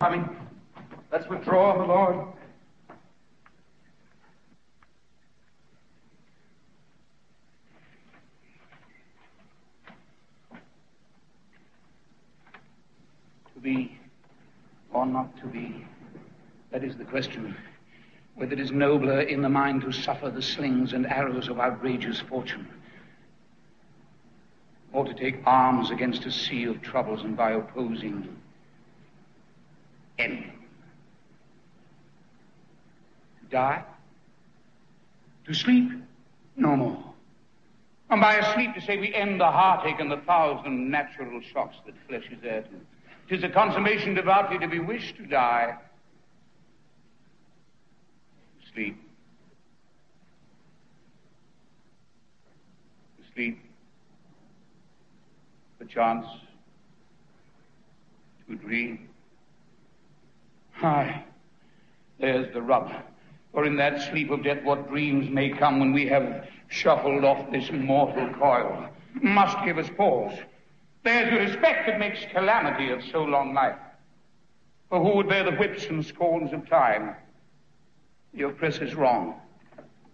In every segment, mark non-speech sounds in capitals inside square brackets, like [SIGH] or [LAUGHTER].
Coming. Let's withdraw, my lord. To be or not to be, that is the question. Whether it is nobler in the mind to suffer the slings and arrows of outrageous fortune, or to take arms against a sea of troubles and by opposing end. To die? To sleep? No more. And by a sleep to say we end the heartache and the thousand natural shocks that flesh is heir to. Tis a consummation devoutly to be wished to die. Sleep. To sleep. Perchance. To dream. Aye, there's the rub. For in that sleep of death, what dreams may come when we have shuffled off this mortal coil must give us pause. There's the respect that makes calamity of so long life. For who would bear the whips and scorns of time? The oppressor's wrong,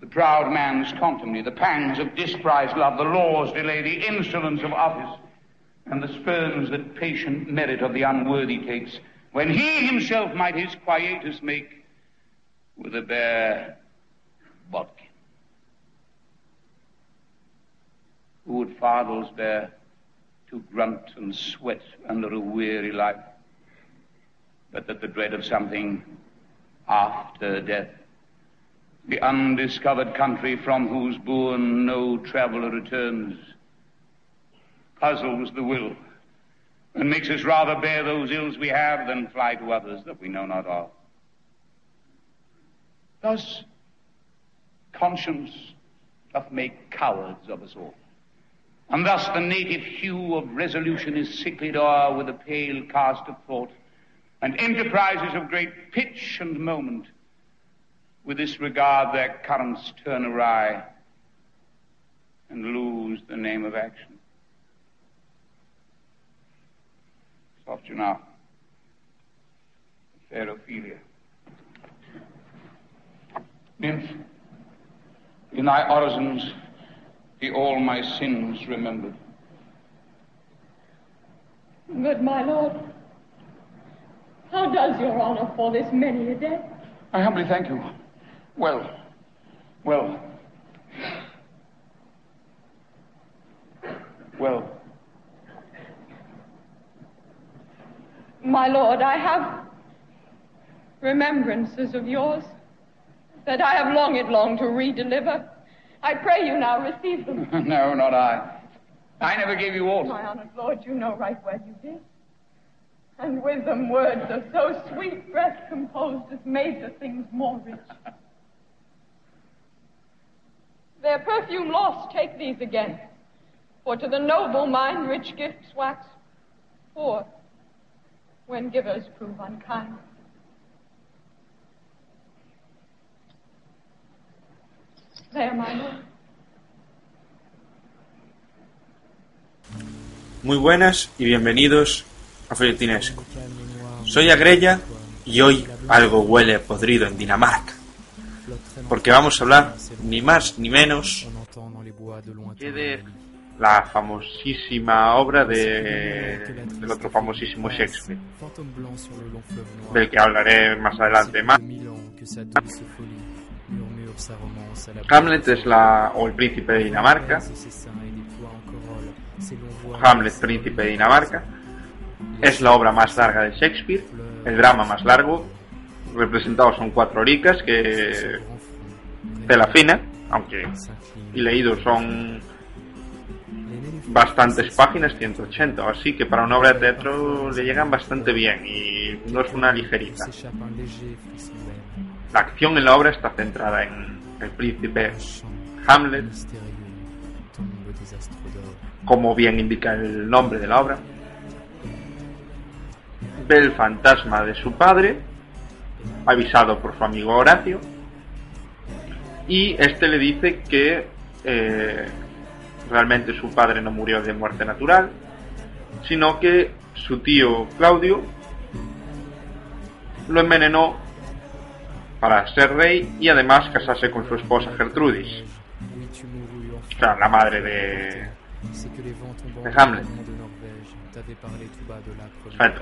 the proud man's contumely, the pangs of disprized love, the law's delay, the insolence of office, and the spurns that patient merit of the unworthy takes when he himself might his quietus make with a bare bodkin. Who would fathers bear to grunt and sweat under a weary life, but that the dread of something after death, the undiscovered country from whose bourne no traveller returns, puzzles the will and makes us rather bear those ills we have than fly to others that we know not of. Thus, conscience doth make cowards of us all. And thus the native hue of resolution is sicklied o'er with a pale cast of thought, and enterprises of great pitch and moment with this regard their currents turn awry and lose the name of action. Soft you now. Fair Ophelia. Nymph, in thy orisons be all my sins remembered. Good my lord, how does your honor for this many a day? I humbly thank you. Well, well. Well. My lord, I have remembrances of yours that I have longed long to redeliver. I pray you now receive them. [LAUGHS] no, not I. I never gave you aught. My honored lord, you know right well you did. And with them words of so sweet breath composed as made the things more rich. [LAUGHS] Their perfume lost, take these again. For to the noble mind rich gifts wax poor when givers prove unkind. There, my lord. Muy buenas y bienvenidos a Folletinesco. Soy Agrella y hoy algo huele podrido en Dinamarca. Porque vamos a hablar ni más ni menos que de la famosísima obra de, del otro famosísimo Shakespeare, del que hablaré más adelante más. Hamlet es la, o el príncipe de Dinamarca, Hamlet, príncipe de Dinamarca, es la obra más larga de Shakespeare, el drama más largo, representados son cuatro horicas que de la fina, aunque y leídos son bastantes páginas, 180 o así, que para una obra de teatro le llegan bastante bien y no es una ligerita. La acción en la obra está centrada en el príncipe Hamlet, como bien indica el nombre de la obra. Ve el fantasma de su padre, avisado por su amigo Horacio, y este le dice que eh, realmente su padre no murió de muerte natural, sino que su tío Claudio lo envenenó para ser rey y además casarse con su esposa Gertrudis, o sea, la madre de, Hamlet.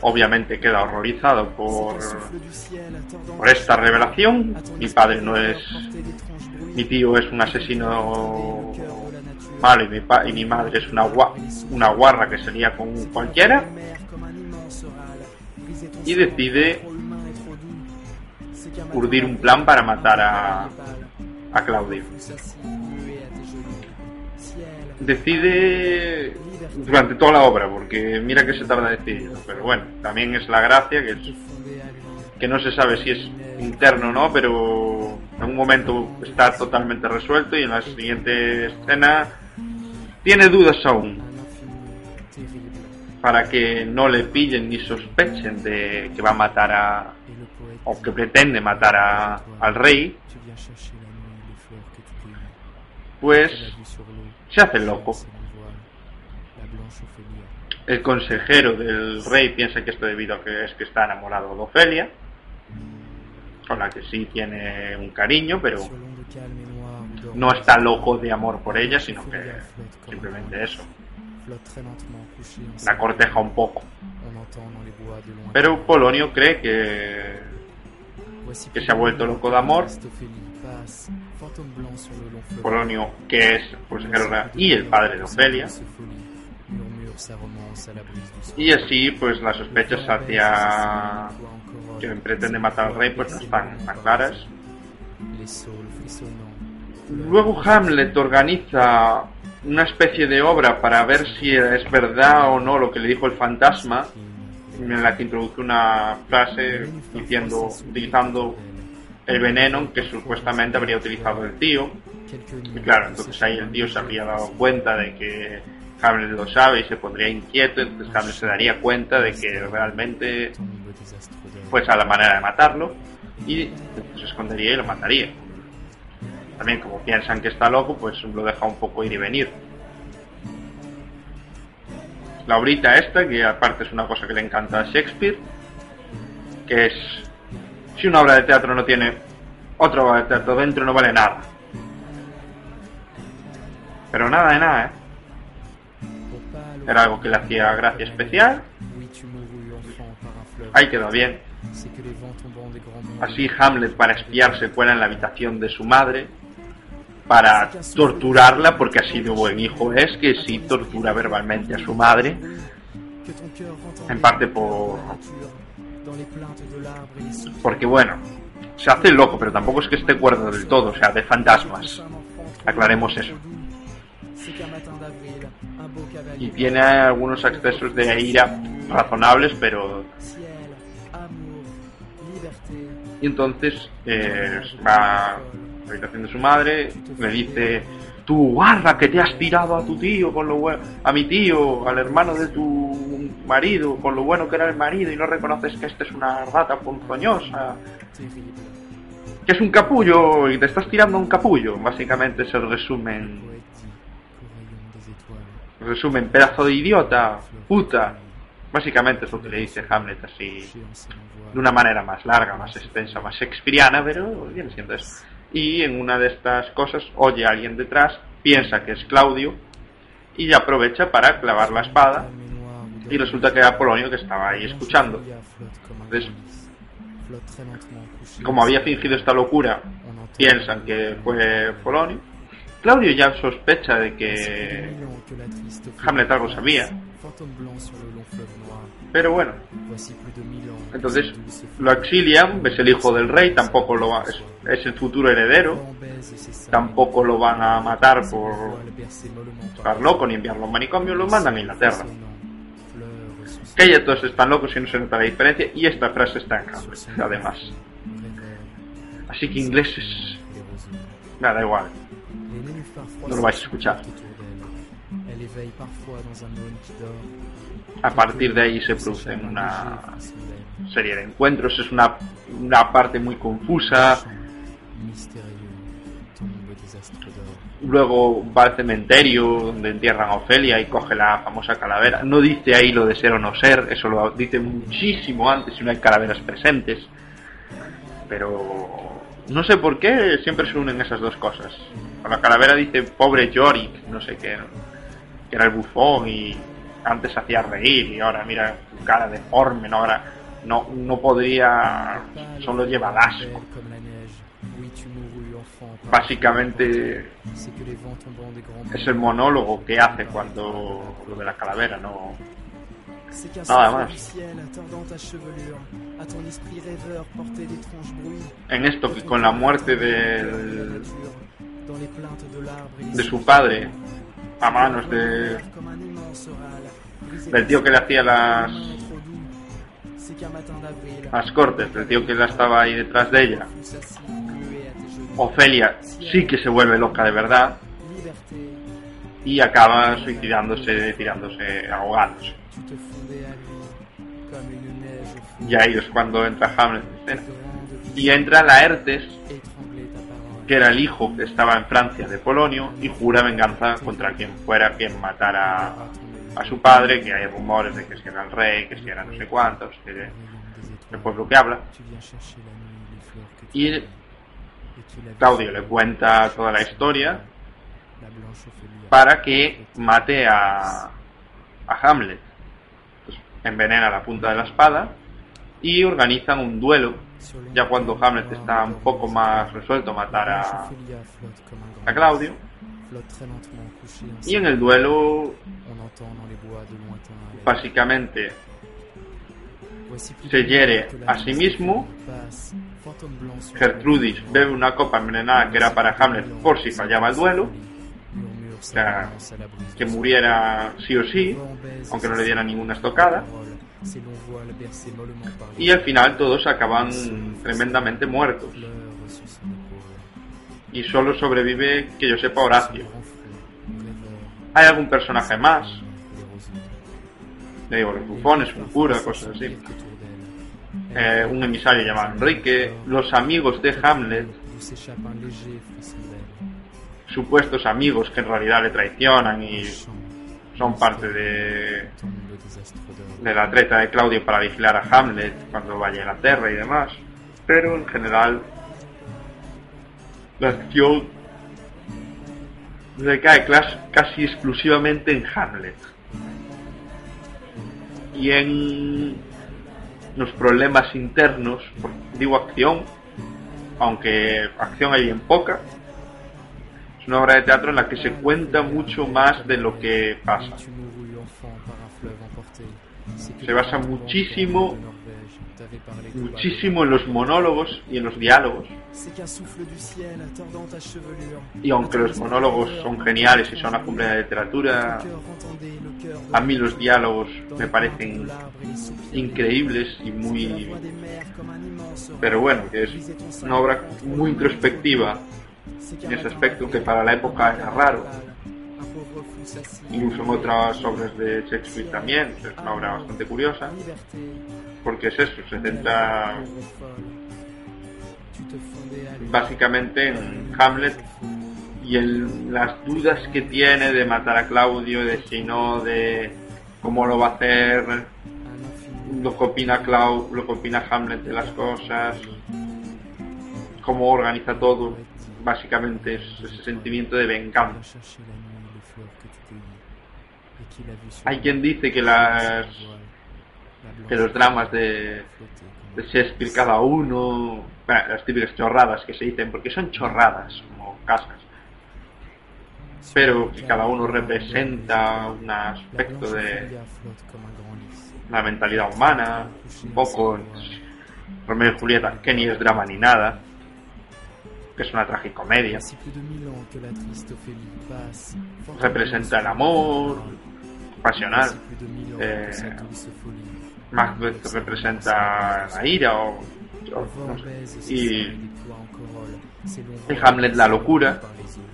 Obviamente queda horrorizado por esta revelación. Mi padre no es. Mi tío es un asesino y mi, pa y mi madre es una, una guarra que sería con cualquiera. Y decide urdir un plan para matar a, a Claudio. Decide durante toda la obra, porque mira que se tarda decidirlo, pero bueno, también es la gracia que, que no se sabe si es interno o no, pero en un momento está totalmente resuelto y en la siguiente escena tiene dudas aún. Para que no le pillen ni sospechen de que va a matar a o que pretende matar a, al rey pues se hace loco. El consejero del rey piensa que esto debido a que es que está enamorado de Ofelia, con la que sí tiene un cariño, pero no está loco de amor por ella, sino que simplemente eso. La corteja un poco. Pero Polonio cree que, que se ha vuelto loco de amor. Polonio, que es consejero y el padre de Ofelia, y así, pues las sospechas hacia quien pretende matar al rey, pues no están tan claras. Luego Hamlet organiza una especie de obra para ver si es verdad o no lo que le dijo el fantasma, en la que introduce una frase diciendo, utilizando el veneno que supuestamente habría utilizado el tío. Y claro, entonces ahí el tío se habría dado cuenta de que Hamlet lo sabe y se pondría inquieto, entonces Hamlet se daría cuenta de que realmente pues a la manera de matarlo y se escondería y lo mataría. También como piensan que está loco, pues lo deja un poco ir y venir. La obrita esta, que aparte es una cosa que le encanta a Shakespeare, que es si una obra de teatro no tiene otra obra de teatro dentro no vale nada. Pero nada de nada, ¿eh? Era algo que le hacía gracia especial. Ahí quedó bien. Así Hamlet para espiar se cuela en la habitación de su madre para torturarla porque así de buen hijo es que sí tortura verbalmente a su madre en parte por porque bueno se hace loco pero tampoco es que esté cuerdo del todo o sea de fantasmas. Aclaremos eso. Y tiene algunos excesos de ira razonables, pero... Y entonces eh, va la habitación de su madre, le dice, tú guarda que te has tirado a tu tío, con lo bueno, a mi tío, al hermano de tu marido, con lo bueno que era el marido y no reconoces que este es una rata ponzoñosa, que es un capullo y te estás tirando un capullo. Básicamente es el resumen resumen, pedazo de idiota, puta. Básicamente es lo que le dice Hamlet así, de una manera más larga, más extensa, más shakespeariana, pero viene siendo eso. Y en una de estas cosas oye a alguien detrás, piensa que es Claudio y aprovecha para clavar la espada y resulta que era Polonio que estaba ahí escuchando. Entonces, como había fingido esta locura, piensan que fue Polonio Claudio ya sospecha de que Hamlet algo sabía. Pero bueno. Entonces lo exilian, es el hijo del rey, tampoco lo va, es, es, el futuro heredero. Tampoco lo van a matar por estar loco ni enviarlo a un manicomio, lo mandan a Inglaterra. Que ya todos están locos y no se nota la diferencia. Y esta frase está en Hamlet, además. Así que ingleses. Nada, igual. No lo vais a escuchar. A partir de ahí se producen una serie de encuentros, es una, una parte muy confusa. Luego va al cementerio donde entierran a Ofelia y coge la famosa calavera. No dice ahí lo de ser o no ser, eso lo dice muchísimo antes si no hay calaveras presentes. pero no sé por qué siempre se unen esas dos cosas. La calavera dice pobre Yorick, no sé qué, que era el bufón y antes hacía reír y ahora mira tu cara deforme, ¿no? ahora no, no podría, solo lleva asco. Básicamente es el monólogo que hace cuando lo de la calavera, no nada más. En esto que con la muerte del, de su padre a manos de del tío que le hacía las las cortes, del tío que la estaba ahí detrás de ella. Ofelia sí que se vuelve loca de verdad y acaba suicidándose, tirándose, ahogándose. Y ahí es cuando entra Hamlet en escena. Y entra Laertes, que era el hijo que estaba en Francia de Polonio, y jura venganza contra quien fuera quien matara a su padre, que hay rumores de que si era el rey, que si era no sé cuántos, que el pueblo que habla. Y Claudio le cuenta toda la historia para que mate a, a Hamlet. Envenena la punta de la espada y organizan un duelo, ya cuando Hamlet está un poco más resuelto a matar a, a Claudio. Y en el duelo, básicamente, se hiere a sí mismo. Gertrudis bebe una copa envenenada que era para Hamlet por si fallaba el duelo. O sea, que muriera sí o sí, aunque no le diera ninguna estocada. Y al final todos acaban tremendamente muertos. Y solo sobrevive, que yo sepa, Horacio. ¿Hay algún personaje más? Le digo, bufones, un cura, cosas así. Eh, un emisario llamado Enrique, los amigos de Hamlet, supuestos amigos que en realidad le traicionan y son parte de, de la treta de Claudio para vigilar a Hamlet cuando vaya a la Tierra y demás. Pero en general la acción recae casi exclusivamente en Hamlet. Y en los problemas internos, digo acción, aunque acción hay en poca, es una obra de teatro en la que se cuenta mucho más de lo que pasa. Se basa muchísimo, muchísimo en los monólogos y en los diálogos. Y aunque los monólogos son geniales y son una cumbre de la literatura, a mí los diálogos me parecen increíbles y muy... Pero bueno, es una obra muy introspectiva en ese aspecto que para la época era raro. Incluso en otras obras de Shakespeare también, es una obra bastante curiosa, porque es eso, se centra básicamente en Hamlet y en las dudas que tiene de matar a Claudio, de si no, de cómo lo va a hacer, lo que opina Clau, lo que opina Hamlet de las cosas, cómo organiza todo básicamente es ese sentimiento de venganza. Hay quien dice que las que los dramas de, de Shakespeare cada uno, las típicas chorradas que se dicen, porque son chorradas como casas, pero que cada uno representa un aspecto de la mentalidad humana, un poco Romeo y Julieta, que ni es drama ni nada, que es una tragicomedia. Representa el amor pasional. Eh, Macbeth representa la ira o, y, Hamlet la locura.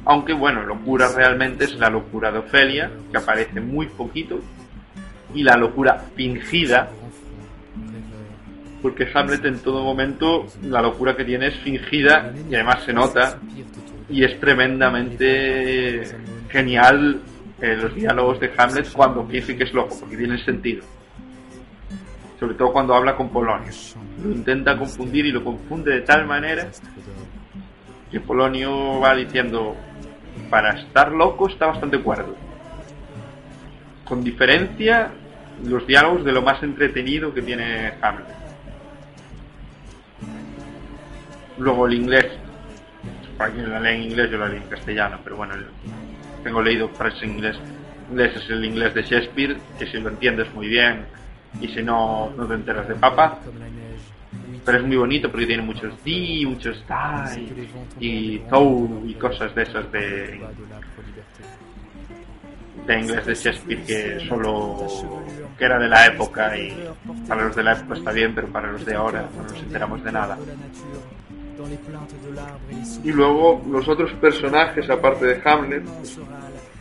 Aunque bueno, locura realmente es la locura de Ofelia, que aparece muy poquito, y la locura fingida porque Hamlet en todo momento la locura que tiene es fingida y además se nota y es tremendamente genial eh, los diálogos de Hamlet cuando dice que es loco, porque tiene sentido. sobre todo cuando habla con Polonio. Lo intenta confundir y lo confunde de tal manera que Polonio va diciendo, para estar loco está bastante cuerdo. Con diferencia, los diálogos de lo más entretenido que tiene Hamlet. Luego el inglés, para quien la lee en inglés, yo la leo en castellano, pero bueno, tengo leído frases en inglés. Inglés es el inglés de Shakespeare, que si lo entiendes muy bien y si no, no te enteras de papa. Pero es muy bonito porque tiene muchos di, muchos die y thou y cosas de esas de, de inglés de Shakespeare que solo que era de la época y para los de la época está bien, pero para los de ahora no nos enteramos de nada. Y luego los otros personajes, aparte de Hamlet,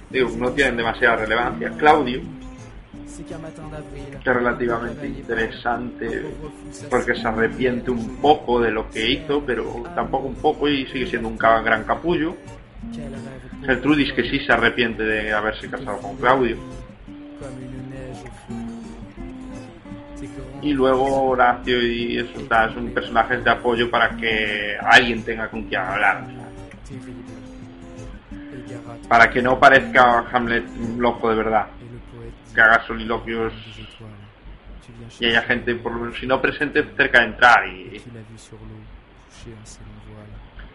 digo, no tienen demasiada relevancia. Claudio, que es relativamente interesante porque se arrepiente un poco de lo que hizo, pero tampoco un poco y sigue siendo un gran capullo. Gertrudis que sí se arrepiente de haberse casado con Claudio. Y luego Horacio y eso son personajes de apoyo para que alguien tenga con quien hablar. Para que no parezca Hamlet loco de verdad. Que haga soliloquios y haya gente, por lo menos, si no presente, cerca de entrar. Y,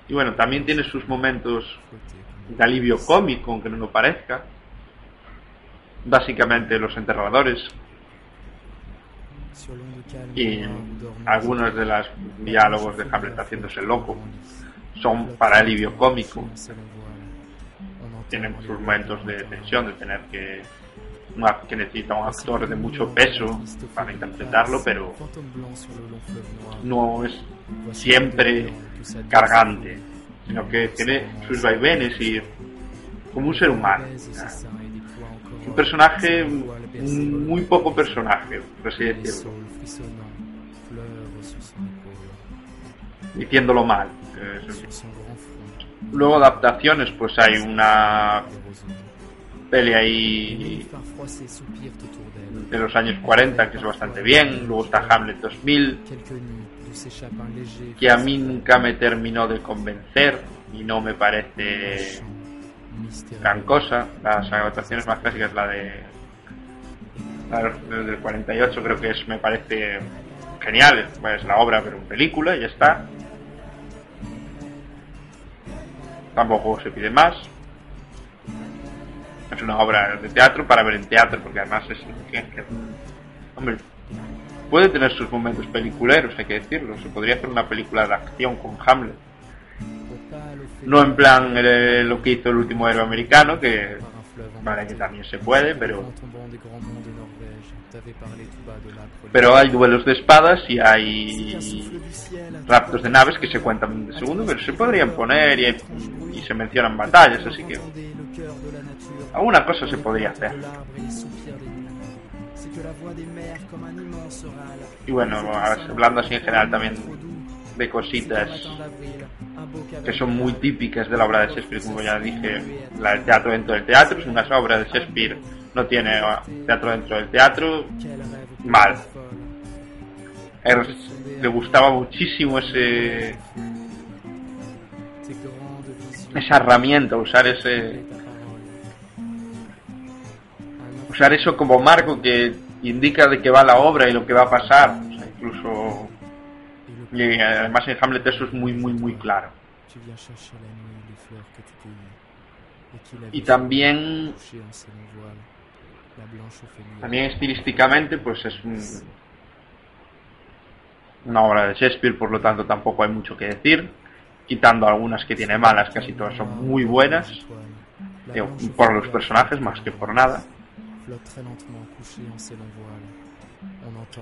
y bueno, también tiene sus momentos de alivio cómico, aunque no lo parezca. Básicamente los enterradores. Y algunos de los diálogos de Hamlet haciéndose loco son para alivio cómico. Tienen sus momentos de tensión, de tener que que necesita un actor de mucho peso para interpretarlo, pero no es siempre cargante sino que tiene sus vaivenes y como un ser humano. Un personaje, muy poco personaje, por así. Diciéndolo mal. Luego adaptaciones, pues hay una pelea ahí de los años 40 que es bastante bien. Luego está Hamlet 2000 que a mí nunca me terminó de convencer y no me parece gran cosa. Las adaptaciones más clásicas, la de la del 48 creo que es me parece genial, es la obra pero en película ya está. Tampoco se pide más. Es una obra de teatro para ver en teatro porque además es hombre puede tener sus momentos peliculeros, hay que decirlo. Se podría hacer una película de acción con Hamlet. No en plan eh, lo que hizo el último héroe americano, que vale que también se puede, pero pero hay duelos de espadas y hay raptos de naves que se cuentan de segundo, pero se podrían poner y, y se mencionan batallas, así que alguna cosa se podría hacer. Y bueno, hablando así en general también de cositas que son muy típicas de la obra de Shakespeare, como ya dije, la del teatro dentro del teatro, es una obra de Shakespeare, no tiene teatro dentro del teatro, mal. le gustaba muchísimo ese esa herramienta, usar ese usar eso como marco que indica de qué va la obra y lo que va a pasar. incluso. Y además en Hamlet eso es muy, muy, muy claro. Y también. También estilísticamente, pues es una obra de Shakespeare, por lo tanto tampoco hay mucho que decir. Quitando algunas que tiene malas, casi todas son muy buenas. por los personajes más que por nada.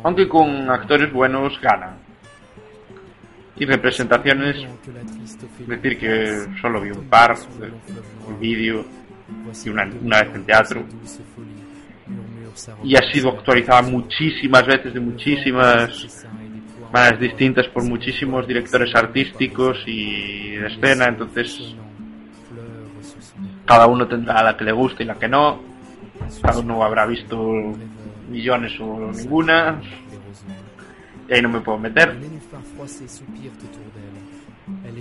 Aunque con actores buenos ganan. Y representaciones, decir que solo vi un par, un vídeo y una, una vez en teatro. Y ha sido actualizada muchísimas veces de muchísimas maneras distintas por muchísimos directores artísticos y de escena, entonces cada uno tendrá la que le guste y la que no cada uno habrá visto millones o ninguna. Y ahí no me puedo meter.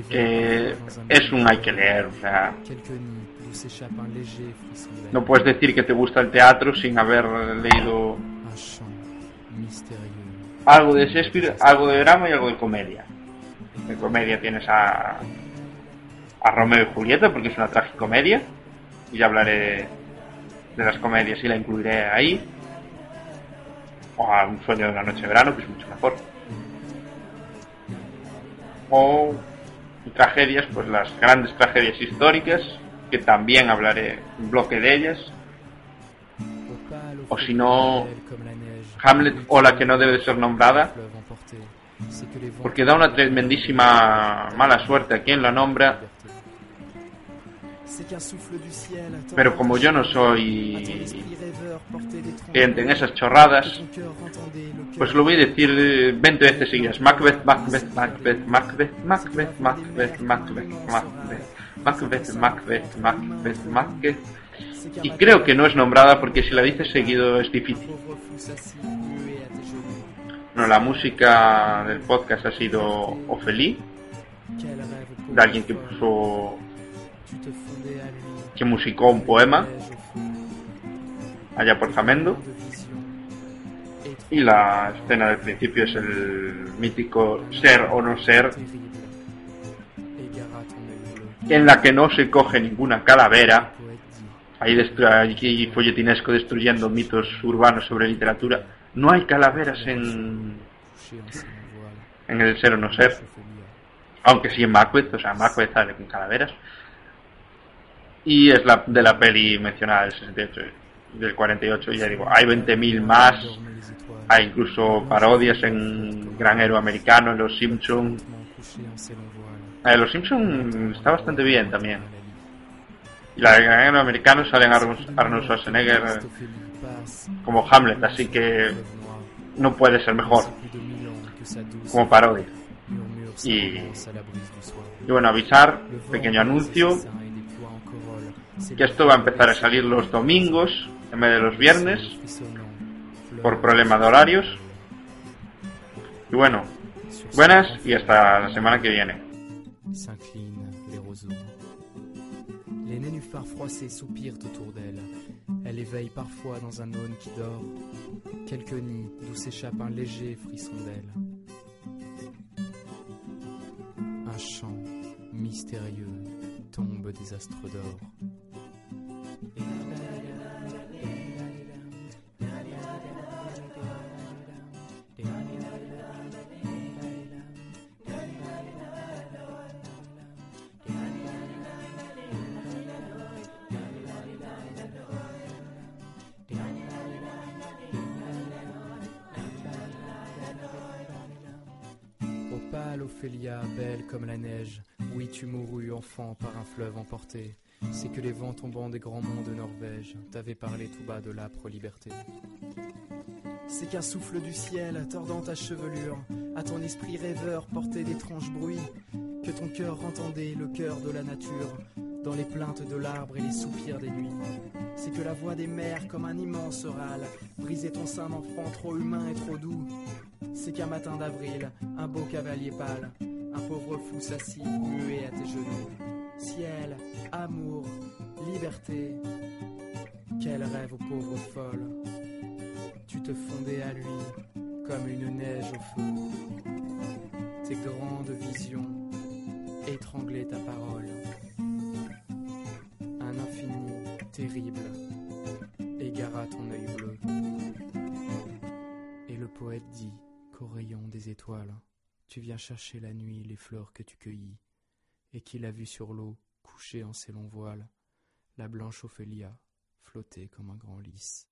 Que es un hay que leer, o sea, no puedes decir que te gusta el teatro sin haber leído algo de Shakespeare, algo de drama y algo de comedia. De comedia tienes a, a Romeo y Julieta porque es una tragicomedia y ya hablaré de las comedias y la incluiré ahí o a Un sueño de una noche de verano que es mucho mejor. O tragedias pues las grandes tragedias históricas que también hablaré un bloque de ellas. O si no Hamlet o la que no debe de ser nombrada porque da una tremendísima mala suerte a quien la nombra pero como yo no soy gente en esas chorradas, pues lo voy a decir 20 veces seguidas. Macbeth, Macbeth, Macbeth, Macbeth, Macbeth, Macbeth, Macbeth, Macbeth, Macbeth, Macbeth, Macbeth, Macbeth. Y creo que no es nombrada porque si la dices seguido es difícil. No, la música del podcast ha sido Ophélie, de alguien que puso que musicó un poema allá por Jamendo. Y la escena del principio es el mítico ser o no ser, en la que no se coge ninguna calavera. Ahí, aquí folletinesco destruyendo mitos urbanos sobre literatura. No hay calaveras en, en el ser o no ser. Aunque sí en Macbeth, o sea, Macbeth sale con calaveras y es la de la peli mencionada del 68 del 48 ya digo hay 20.000 más hay incluso parodias en Gran Héroe Americano en Los Simpsons eh, Los Simpsons está bastante bien también. Y la de Gran Héroe Americano salen Arnold Schwarzenegger como Hamlet así que no puede ser mejor como parodia. Y, y bueno avisar pequeño anuncio que esto va a empezar a salir los domingos en vez de los viernes por problema de horarios. Y bueno, buenas y hasta la semana que viene. Les nénuphars froissés soupirent autour d'elle. Elle éveille parfois dans un aune qui dort quelques nids d'où s'échappe un léger frisson d'aile. Un chant mystérieux tombe des astres d'or. Ophélia, belle comme la neige, oui tu mourus enfant par un fleuve emporté, c'est que les vents tombants des grands monts de Norvège t'avaient parlé tout bas de l'âpre liberté. C'est qu'un souffle du ciel, tordant ta chevelure, à ton esprit rêveur portait d'étranges bruits, que ton cœur entendait le cœur de la nature, dans les plaintes de l'arbre et les soupirs des nuits. C'est que la voix des mers, comme un immense râle, brisait ton sein d'enfant trop humain et trop doux. C'est qu'un matin d'avril, un beau cavalier pâle, un pauvre fou s'assit, muet à tes genoux. Ciel, amour, liberté, quel rêve aux pauvres folles. Tu te fondais à lui comme une neige au feu. Tes grandes visions étranglaient ta parole. Un infini terrible égara ton œil bleu. Et le poète dit qu'au rayon des étoiles, tu viens chercher la nuit les fleurs que tu cueillis, et qu'il a vu sur l'eau, couchée en ses longs voiles, la blanche Ophélia flotter comme un grand lys.